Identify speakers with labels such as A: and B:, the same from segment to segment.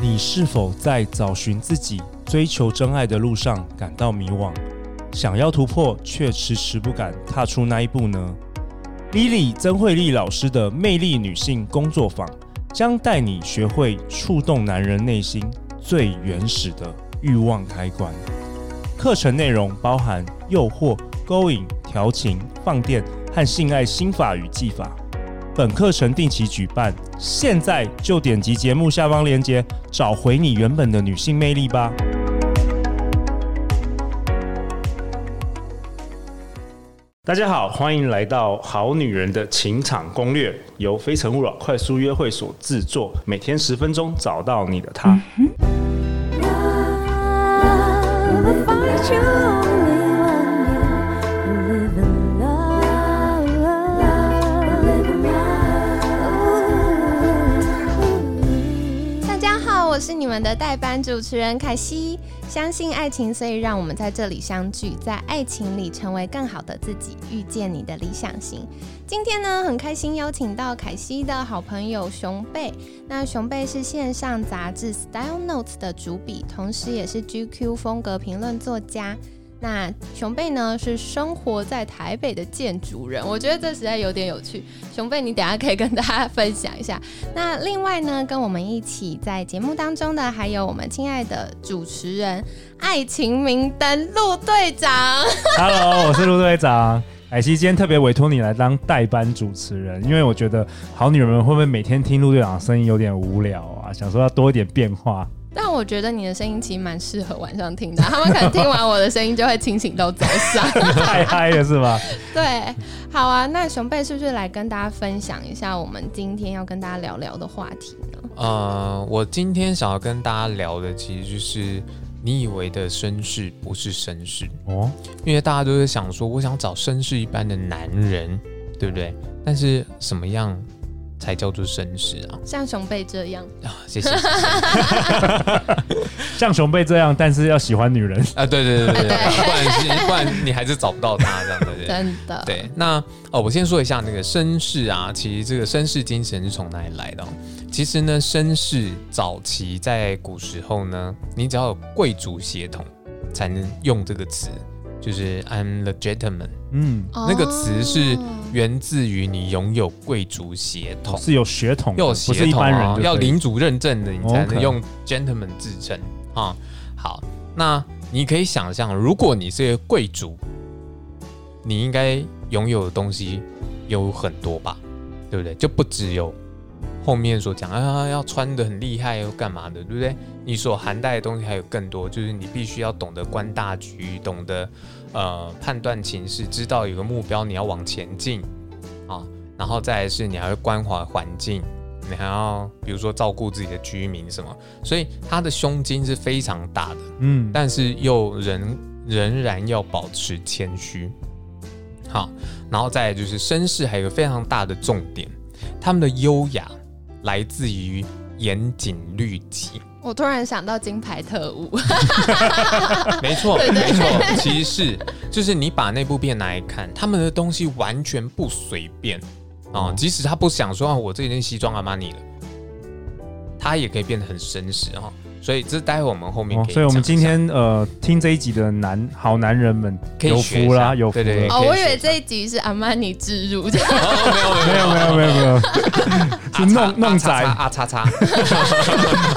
A: 你是否在找寻自己、追求真爱的路上感到迷惘？想要突破，却迟迟不敢踏出那一步呢？Lily 曾慧丽老师的魅力女性工作坊将带你学会触动男人内心最原始的欲望开关。课程内容包含诱惑、勾引、调情、放电和性爱心法与技法。本课程定期举办，现在就点击节目下方链接，找回你原本的女性魅力吧。大家好，欢迎来到《好女人的情场攻略》，由非诚勿扰快速约会所制作，每天十分钟，找到你的他。
B: 我们的代班主持人凯西，相信爱情，所以让我们在这里相聚，在爱情里成为更好的自己，遇见你的理想型。今天呢，很开心邀请到凯西的好朋友熊贝。那熊贝是线上杂志 Style Notes 的主笔，同时也是 GQ 风格评论作家。那熊贝呢，是生活在台北的建筑人，我觉得这实在有点有趣。熊贝，你等下可以跟大家分享一下。那另外呢，跟我们一起在节目当中的还有我们亲爱的主持人，爱情明灯陆队长。
A: Hello，我是陆队长。海西今天特别委托你来当代班主持人，因为我觉得好女人们会不会每天听陆队长的声音有点无聊啊？想说要多一点变化。
B: 但我觉得你的声音其实蛮适合晚上听的，他们可能听完我的声音就会清醒到早上，
A: 太嗨了是吧？
B: 对，好啊，那熊贝是不是来跟大家分享一下我们今天要跟大家聊聊的话题呢？
C: 呃，我今天想要跟大家聊的其实就是你以为的绅士不是绅士哦，因为大家都是想说我想找绅士一般的男人，对不对？但是什么样？才叫做绅士啊！
B: 像熊贝这样
C: 啊，谢谢。
A: 像熊贝这样，但是要喜欢女人
C: 啊！对对对对 对，不然不然你还是找不到他这样的人。
B: 真的。
C: 对，那哦，我先说一下那个绅士啊，其实这个绅士精神是从哪里来的？其实呢，绅士早期在古时候呢，你只要有贵族血统才能用这个词。就是 I'm the gentleman，嗯，那个词是源自于你拥有贵族血统，
A: 是有血统，
C: 要有血统啊，要领主认证的，你才能用 gentleman 自称啊。好，那你可以想象，如果你是贵族，你应该拥有的东西有很多吧，对不对？就不只有。后面所讲啊，要穿的很厉害又干嘛的，对不对？你所涵盖的东西还有更多，就是你必须要懂得观大局，懂得呃判断情势，知道有个目标你要往前进啊。然后再来是你还会关怀环境，你还要比如说照顾自己的居民什么，所以他的胸襟是非常大的，嗯，但是又仍仍然要保持谦虚。好，然后再来就是绅士还有一个非常大的重点，他们的优雅。来自于严谨律己。
B: 我突然想到金牌特务，
C: 没错，没错，其实是就是你把那部片拿来看，他们的东西完全不随便啊，即使他不想说啊，我这件西装阿玛尼了，他也可以变得很绅士啊。所以这待会我们后面可以、哦，
A: 所以我们今天呃听这一集的男好男人们有福啦，有福了。
B: 哦，我以为这一集是阿玛尼置入，这样、
A: 哦、没有没有没有没有没有，是弄弄仔
C: 啊叉叉，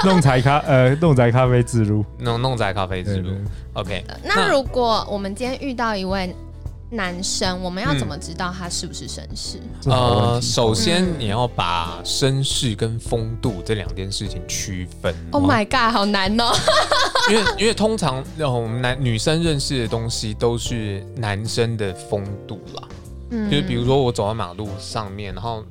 A: 弄仔 咖呃弄仔咖啡置入，
C: 弄弄仔咖啡置入，OK。
B: 那如果我们今天遇到一位。男生，我们要怎么知道他是不是绅士？
C: 嗯、呃，首先你要把绅士跟风度这两件事情区分。
B: Oh my god，好难哦！
C: 因为因为通常我们男女生认识的东西都是男生的风度啦。嗯，就是比如说我走在马路上面，然后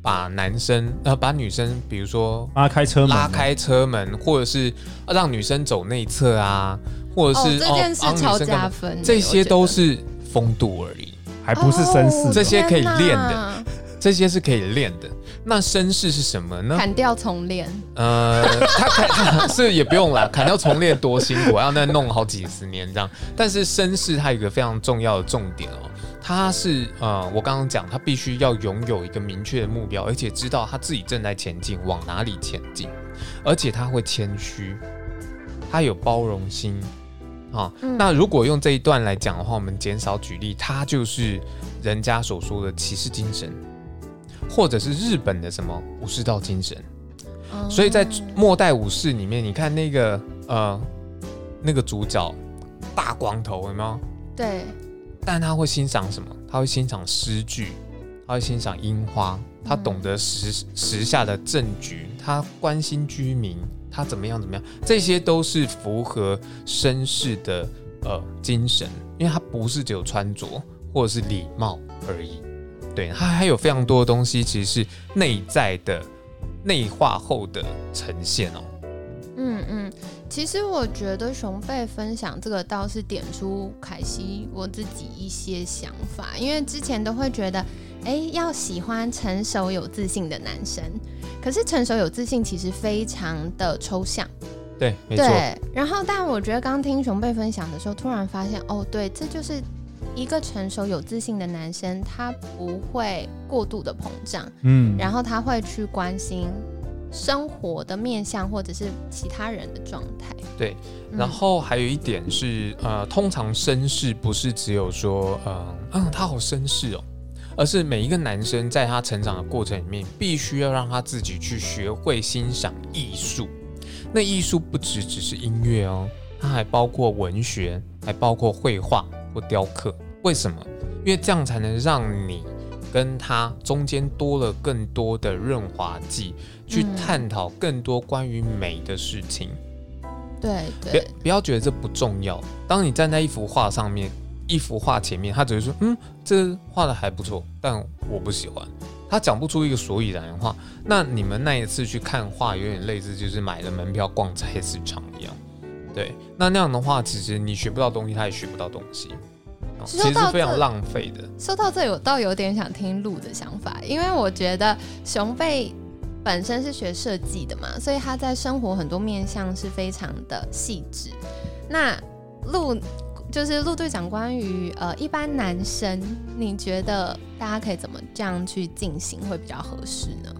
C: 把男生呃把女生，比如说
A: 拉开车门，
C: 拉开车门，或者是让女生走内侧啊，或者是、
B: 哦、这件事超加分，
C: 这些都是。风度而已，
A: 还不是绅士。
C: 哦，这些可以练的，这些是可以练的。那绅士是什么呢？
B: 砍掉重练。
C: 呃，他砍是也不用啦，砍掉重练多辛苦，要那弄好几十年这样。但是绅士他有一个非常重要的重点哦，他是呃，我刚刚讲，他必须要拥有一个明确的目标，而且知道他自己正在前进，往哪里前进。而且他会谦虚，他有包容心啊。
B: 嗯、
C: 那如果用这一段来讲的话，我们减少举例，它就是人家所说的骑士精神，或者是日本的什么武士道精神。
B: 嗯、
C: 所以在末代武士里面，你看那个呃那个主角大光头有没有？
B: 对。
C: 但他会欣赏什么？他会欣赏诗句，他会欣赏樱花，他懂得时时下的政局，他关心居民，他怎么样怎么样，这些都是符合绅士的呃精神，因为他不是只有穿着或者是礼貌而已，对，他还有非常多的东西，其实是内在的内化后的呈现哦。
B: 嗯嗯。其实我觉得熊贝分享这个倒是点出凯西我自己一些想法，因为之前都会觉得，哎，要喜欢成熟有自信的男生，可是成熟有自信其实非常的抽象。
C: 对，没错。
B: 对，然后但我觉得刚听熊贝分享的时候，突然发现，哦，对，这就是一个成熟有自信的男生，他不会过度的膨胀，嗯，然后他会去关心。生活的面向，或者是其他人的状态。
C: 对，然后还有一点是，呃，通常绅士不是只有说，呃，嗯，他好绅士哦，而是每一个男生在他成长的过程里面，必须要让他自己去学会欣赏艺术。那艺术不只只是音乐哦，它还包括文学，还包括绘画或雕刻。为什么？因为这样才能让你。跟他中间多了更多的润滑剂，去探讨更多关于美的事情。
B: 对对，
C: 别不要觉得这不重要。当你站在一幅画上面，一幅画前面，他只会说：“嗯，这画的还不错，但我不喜欢。”他讲不出一个所以然的话。那你们那一次去看画，有点类似就是买了门票逛菜市场一样。对，那那样的话，其实你学不到东西，他也学不到东西。其实是非常浪费的。
B: 说到这里，我倒有点想听鹿的想法，因为我觉得熊贝本身是学设计的嘛，所以他在生活很多面向是非常的细致。那鹿就是陆队长，关于呃一般男生，你觉得大家可以怎么这样去进行会比较合适呢？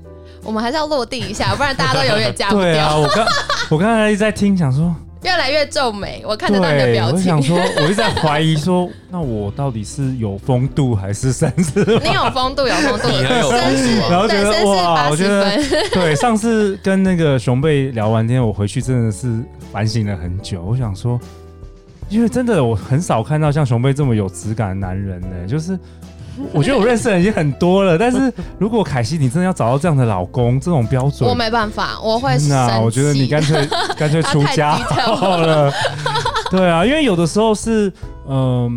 B: 我们还是要落地一下，不然大家都永远加不 掉。
A: 对啊，我刚 我刚才一直在听，想说。
B: 越来越皱眉，我看得到你的表情。
A: 我想说，我一直在怀疑说，那我到底是有风度还是绅士？
B: 你有风度，有风度，
C: 你很有风度。
A: 然后觉得哇，我觉得对。上次跟那个熊贝聊完天，我回去真的是反省了很久。我想说，因为真的我很少看到像熊贝这么有质感的男人呢，就是。我觉得我认识的人已经很多了，但是如果凯西你真的要找到这样的老公，这种标准，
B: 我没办法，我会。
A: 那我觉得你干脆干脆出家好了。对啊，因为有的时候是，嗯、呃，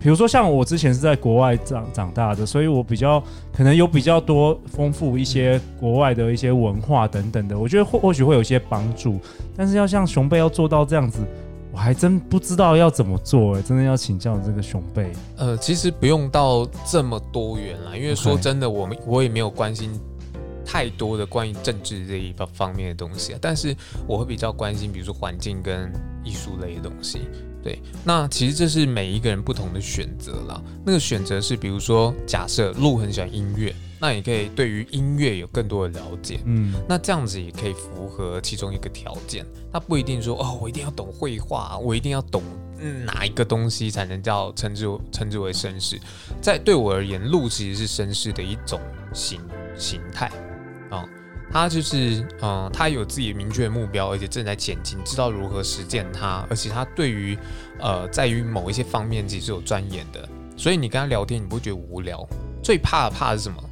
A: 比如说像我之前是在国外长长大的，所以我比较可能有比较多丰富一些国外的一些文化等等的，我觉得或或许会有一些帮助。但是要像熊贝要做到这样子。我还真不知道要怎么做，哎，真的要请教这个熊贝。
C: 呃，其实不用到这么多元啦，因为说真的，我们我也没有关心太多的关于政治这一方方面的东西啊。但是我会比较关心，比如说环境跟艺术类的东西。对，那其实这是每一个人不同的选择啦。那个选择是，比如说，假设鹿很喜欢音乐。那也可以对于音乐有更多的了解，嗯，那这样子也可以符合其中一个条件。他不一定说哦，我一定要懂绘画，我一定要懂哪一个东西才能叫称之称之为绅士。在对我而言，路其实是绅士的一种形形态啊，他就是嗯，他有自己明确的目标，而且正在前进，知道如何实践它，而且他对于呃，在于某一些方面其实有钻研的。所以你跟他聊天，你不会觉得无聊。最怕的怕是什么？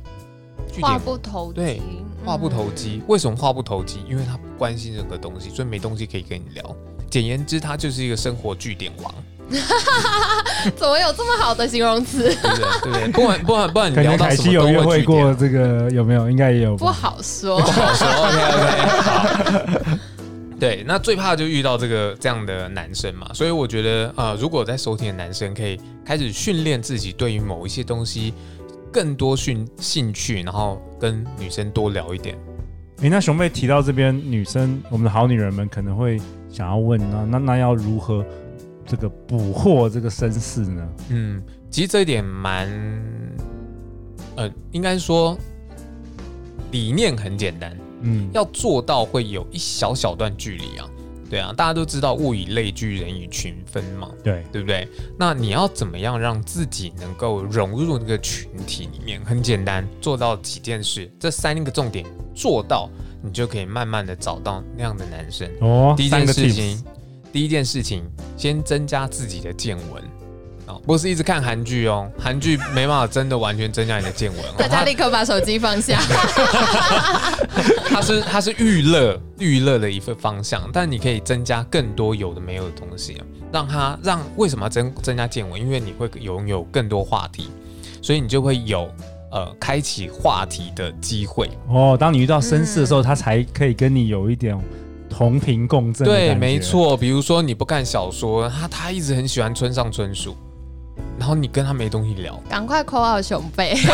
B: 话不投机，
C: 对，话不投机。嗯、为什么话不投机？因为他不关心任何东西，所以没东西可以跟你聊。简言之，他就是一个生活据点王。
B: 怎么有这么好的形容词？对
C: 不对？对不管？不然不然不然，你聊到什么
A: 有约会过这个有没有？应该也有。
B: 不好说，
C: 不好说。OK OK。好。对，那最怕就遇到这个这样的男生嘛。所以我觉得，呃，如果在收听的男生可以开始训练自己，对于某一些东西。更多兴兴趣，然后跟女生多聊一点。
A: 诶，那熊妹提到这边，女生，我们的好女人们可能会想要问，那那那要如何这个捕获这个绅士呢？
C: 嗯，其实这一点蛮，呃，应该说理念很简单，嗯，要做到会有一小小段距离啊。对啊，大家都知道物以类聚，人以群分嘛。
A: 对，
C: 对不对？那你要怎么样让自己能够融入那个群体里面？很简单，做到几件事，这三个重点做到，你就可以慢慢的找到那样的男生。
A: 哦，
C: 第一件事情，第一件事情，先增加自己的见闻。不是一直看韩剧哦，韩剧没办法真的完全增加你的见闻。
B: 大家立刻把手机放下。
C: 它是它是娱乐娱乐的一个方向，但你可以增加更多有的没有的东西，让它让为什么要增增加见闻？因为你会拥有更多话题，所以你就会有呃开启话题的机会。
A: 哦，当你遇到绅士的时候，他才可以跟你有一点同频共振。
C: 对，没错。比如说你不看小说，他他一直很喜欢村上春树。然后你跟他没东西聊，
B: 赶快 call 熊背。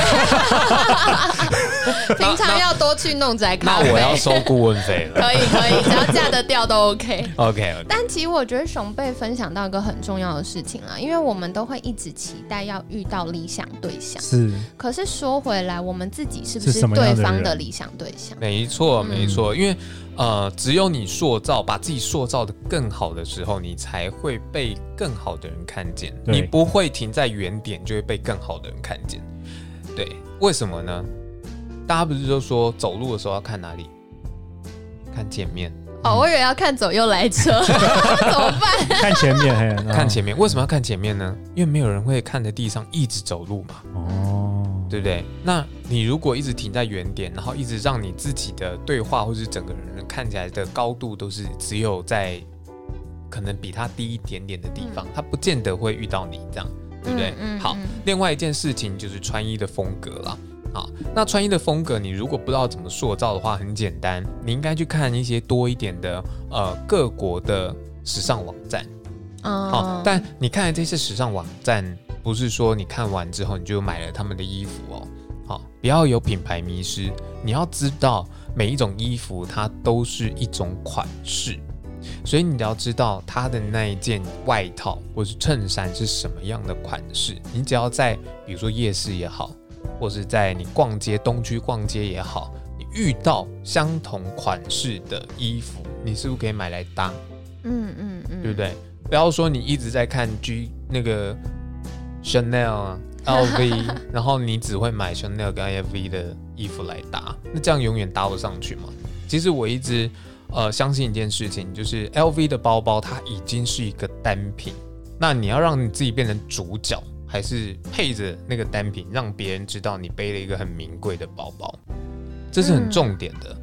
B: 平常要多去弄宅咖啡。
C: 那我要收顾问费了。
B: 可以可以，只要嫁得掉都 OK。
C: OK。
B: 但其实我觉得熊贝分享到一个很重要的事情啦，因为我们都会一直期待要遇到理想对象。
A: 是。
B: 可是说回来，我们自己是不是对方的理想对象？
C: 没错没错，因为。呃，只有你塑造，把自己塑造的更好的时候，你才会被更好的人看见。你不会停在原点，就会被更好的人看见。对，为什么呢？大家不是都说走路的时候要看哪里？看前面。
B: 哦，我以为要看左右来车，怎么办？
A: 看前面，
C: 看前面。为什么要看前面呢？因为没有人会看着地上一直走路嘛。哦。对不对？那你如果一直停在原点，然后一直让你自己的对话或是整个人看起来的高度都是只有在可能比他低一点点的地方，他不见得会遇到你这样，对不对？嗯嗯、好，另外一件事情就是穿衣的风格了。好，那穿衣的风格，你如果不知道怎么塑造的话，很简单，你应该去看一些多一点的呃各国的时尚网站。哦、好，但你看这些时尚网站。不是说你看完之后你就买了他们的衣服哦，好，不要有品牌迷失。你要知道每一种衣服它都是一种款式，所以你要知道它的那一件外套或是衬衫是什么样的款式。你只要在比如说夜市也好，或是在你逛街东区逛街也好，你遇到相同款式的衣服，你是不是可以买来搭？嗯嗯嗯，对不对？不要说你一直在看 G 那个。Chanel 啊，LV，然后你只会买 Chanel 跟 LV 的衣服来搭，那这样永远搭不上去嘛。其实我一直呃相信一件事情，就是 LV 的包包它已经是一个单品，那你要让你自己变成主角，还是配着那个单品，让别人知道你背了一个很名贵的包包，这是很重点的。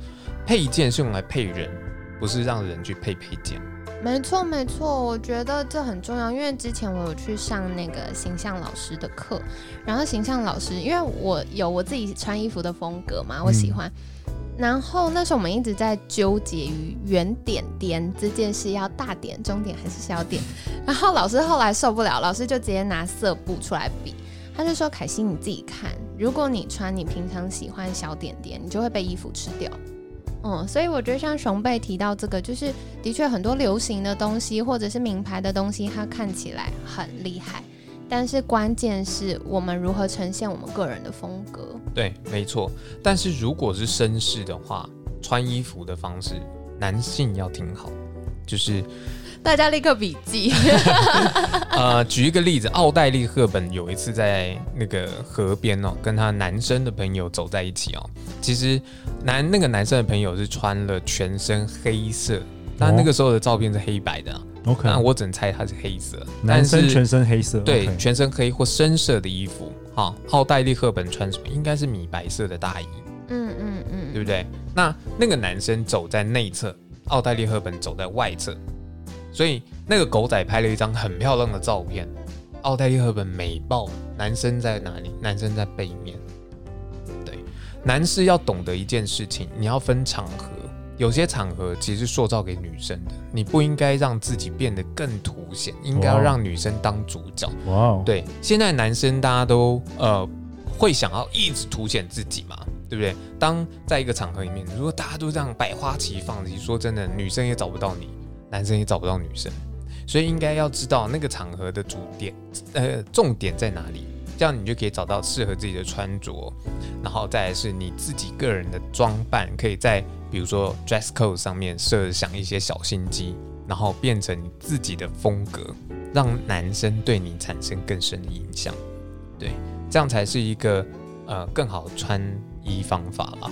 C: 配件是用来配人，不是让人去配配件。
B: 没错，没错，我觉得这很重要，因为之前我有去上那个形象老师的课，然后形象老师，因为我有我自己穿衣服的风格嘛，我喜欢，嗯、然后那时候我们一直在纠结于圆点点这件事要大点、中点还是小点，然后老师后来受不了，老师就直接拿色布出来比，他就说：“凯西，你自己看，如果你穿你平常喜欢小点点，你就会被衣服吃掉。”嗯，所以我觉得像熊贝提到这个，就是的确很多流行的东西或者是名牌的东西，它看起来很厉害，但是关键是我们如何呈现我们个人的风格。
C: 对，没错。但是如果是绅士的话，穿衣服的方式，男性要挺好，就是。
B: 大家立刻笔记。
C: 呃，举一个例子，奥黛丽·赫本有一次在那个河边哦，跟她男生的朋友走在一起哦。其实男那个男生的朋友是穿了全身黑色，但那个时候的照片是黑白的。OK，那我只能猜他是黑色。
A: 男生全身黑色，
C: 对，okay. 全身黑或深色的衣服。好，奥黛丽·赫本穿什么？应该是米白色的大衣。嗯嗯嗯，对不对？那那个男生走在内侧，奥黛丽·赫本走在外侧。所以那个狗仔拍了一张很漂亮的照片，奥黛丽·赫本美爆。男生在哪里？男生在背面。对，男士要懂得一件事情，你要分场合。有些场合其实是塑造给女生的，你不应该让自己变得更凸显，应该要让女生当主角。哇哦！对，现在男生大家都呃会想要一直凸显自己嘛，对不对？当在一个场合里面，如果大家都这样百花齐放，你说真的，女生也找不到你。男生也找不到女生，所以应该要知道那个场合的主点，呃，重点在哪里。这样你就可以找到适合自己的穿着，然后再来是你自己个人的装扮，可以在比如说 dress code 上面设想一些小心机，然后变成你自己的风格，让男生对你产生更深的印象。对，这样才是一个呃更好穿衣方法啦。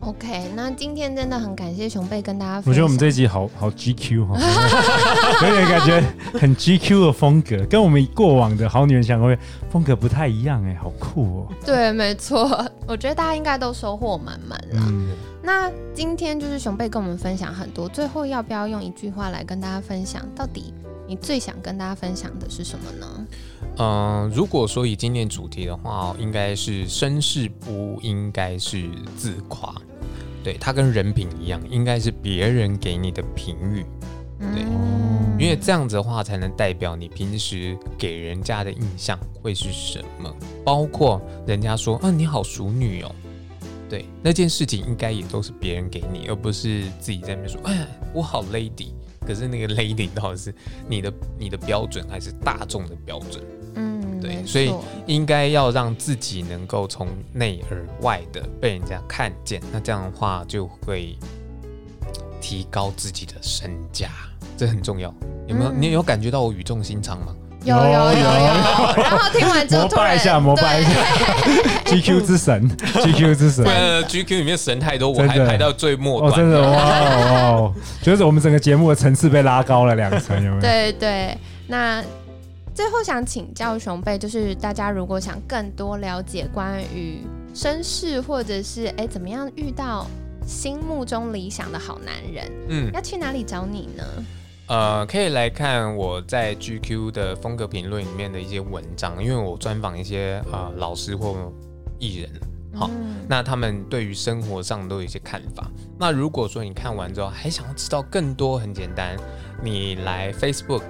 C: 嗯。
B: OK，那今天真的很感谢熊贝跟大家分享。
A: 我觉得我们这一集好好 GQ 哈，有点感觉很 GQ 的风格，跟我们过往的好女人想会风格不太一样哎，好酷哦。
B: 对，没错，我觉得大家应该都收获满满了。嗯、那今天就是熊贝跟我们分享很多，最后要不要用一句话来跟大家分享？到底你最想跟大家分享的是什么呢？
C: 嗯、呃，如果说以今天主题的话，应该是绅士不应该是自夸。对，它跟人品一样，应该是别人给你的评语，对，嗯、因为这样子的话才能代表你平时给人家的印象会是什么，包括人家说，啊，你好熟女哦，对，那件事情应该也都是别人给你，而不是自己在那边说，哎呀，我好 lady，可是那个 lady 到底是你的你的标准还是大众的标准？对，所以应该要让自己能够从内而外的被人家看见，那这样的话就会提高自己的身价，这很重要。有没有？你有感觉到我语重心长吗？
B: 有有有有。然后听完之后，膜拜一下，膜拜一下，GQ 之神，GQ 之神。
C: 对，GQ 里面神太多，我还排到最末端。
A: 真的哇哇，觉得我们整个节目的层次被拉高了两层，有没有？
B: 对对，那。最后想请教熊贝，就是大家如果想更多了解关于绅士，或者是哎怎么样遇到心目中理想的好男人，嗯，要去哪里找你呢？
C: 呃，可以来看我在 GQ 的风格评论里面的一些文章，因为我专访一些呃老师或艺人，好，嗯、那他们对于生活上都有一些看法。那如果说你看完之后还想要知道更多，很简单，你来 Facebook。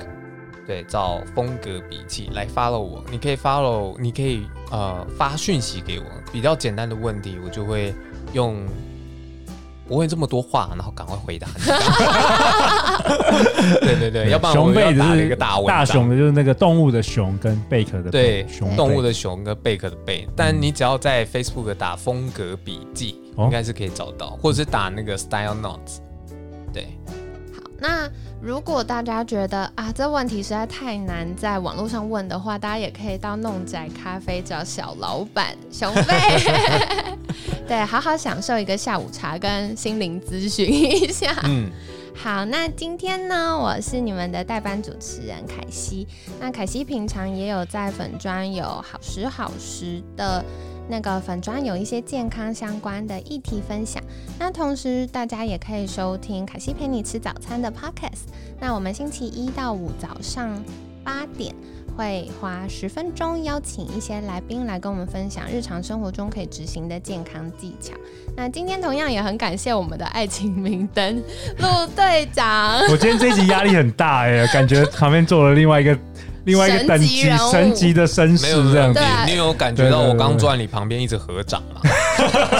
C: 对，找风格笔记来 follow 我，你可以 follow，你可以呃发讯息给我，比较简单的问题，我就会用不会这么多话，然后赶快回答你。对对对，要不然我们要打一个大文
A: 大熊的就是那个动物的熊跟贝壳的贝
C: 对，
A: 熊
C: 动物的熊跟贝壳的贝，但你只要在 Facebook 打风格笔记，嗯、应该是可以找到，或者是打那个 Style Notes。对，
B: 好，那。如果大家觉得啊，这问题实在太难在网络上问的话，大家也可以到弄仔咖啡找小老板熊贝，对，好好享受一个下午茶跟心灵咨询一下。嗯，好，那今天呢，我是你们的代班主持人凯西。那凯西平常也有在粉专有好时好时的。那个粉砖有一些健康相关的议题分享，那同时大家也可以收听凯西陪你吃早餐的 podcast。那我们星期一到五早上八点会花十分钟邀请一些来宾来跟我们分享日常生活中可以执行的健康技巧。那今天同样也很感谢我们的爱情明灯陆队长。
A: 我今天这一集压力很大哎，感觉旁边坐了另外一个。另外一个等级神级的绅士这样。子，
C: 你有感觉到我刚坐在你旁边一直合掌吗？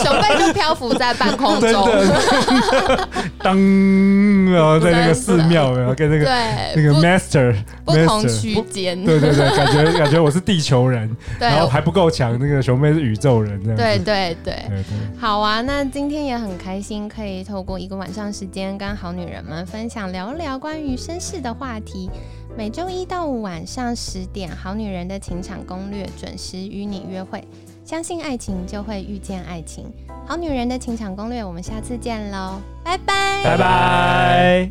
B: 熊贝就漂浮在半空中，
A: 当然后在那个寺庙，然后跟那个那个 master
B: 不同区间，
A: 对对对，感觉感觉我是地球人，然后还不够强，那个熊妹是宇宙人这样。
B: 对对对，好啊，那今天也很开心，可以透过一个晚上时间跟好女人们分享聊聊关于绅士的话题。每周一到五晚上十点，《好女人的情场攻略》准时与你约会。相信爱情，就会遇见爱情。《好女人的情场攻略》，我们下次见喽，拜拜，
A: 拜拜。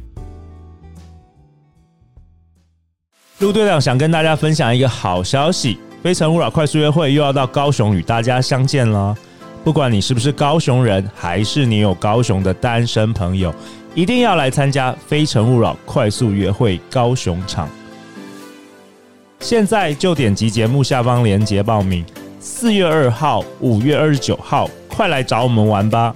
A: 陆队长想跟大家分享一个好消息，《非诚勿扰》快速约会又要到高雄与大家相见了。不管你是不是高雄人，还是你有高雄的单身朋友。一定要来参加《非诚勿扰》快速约会高雄场，现在就点击节目下方链接报名。四月二号、五月二十九号，快来找我们玩吧！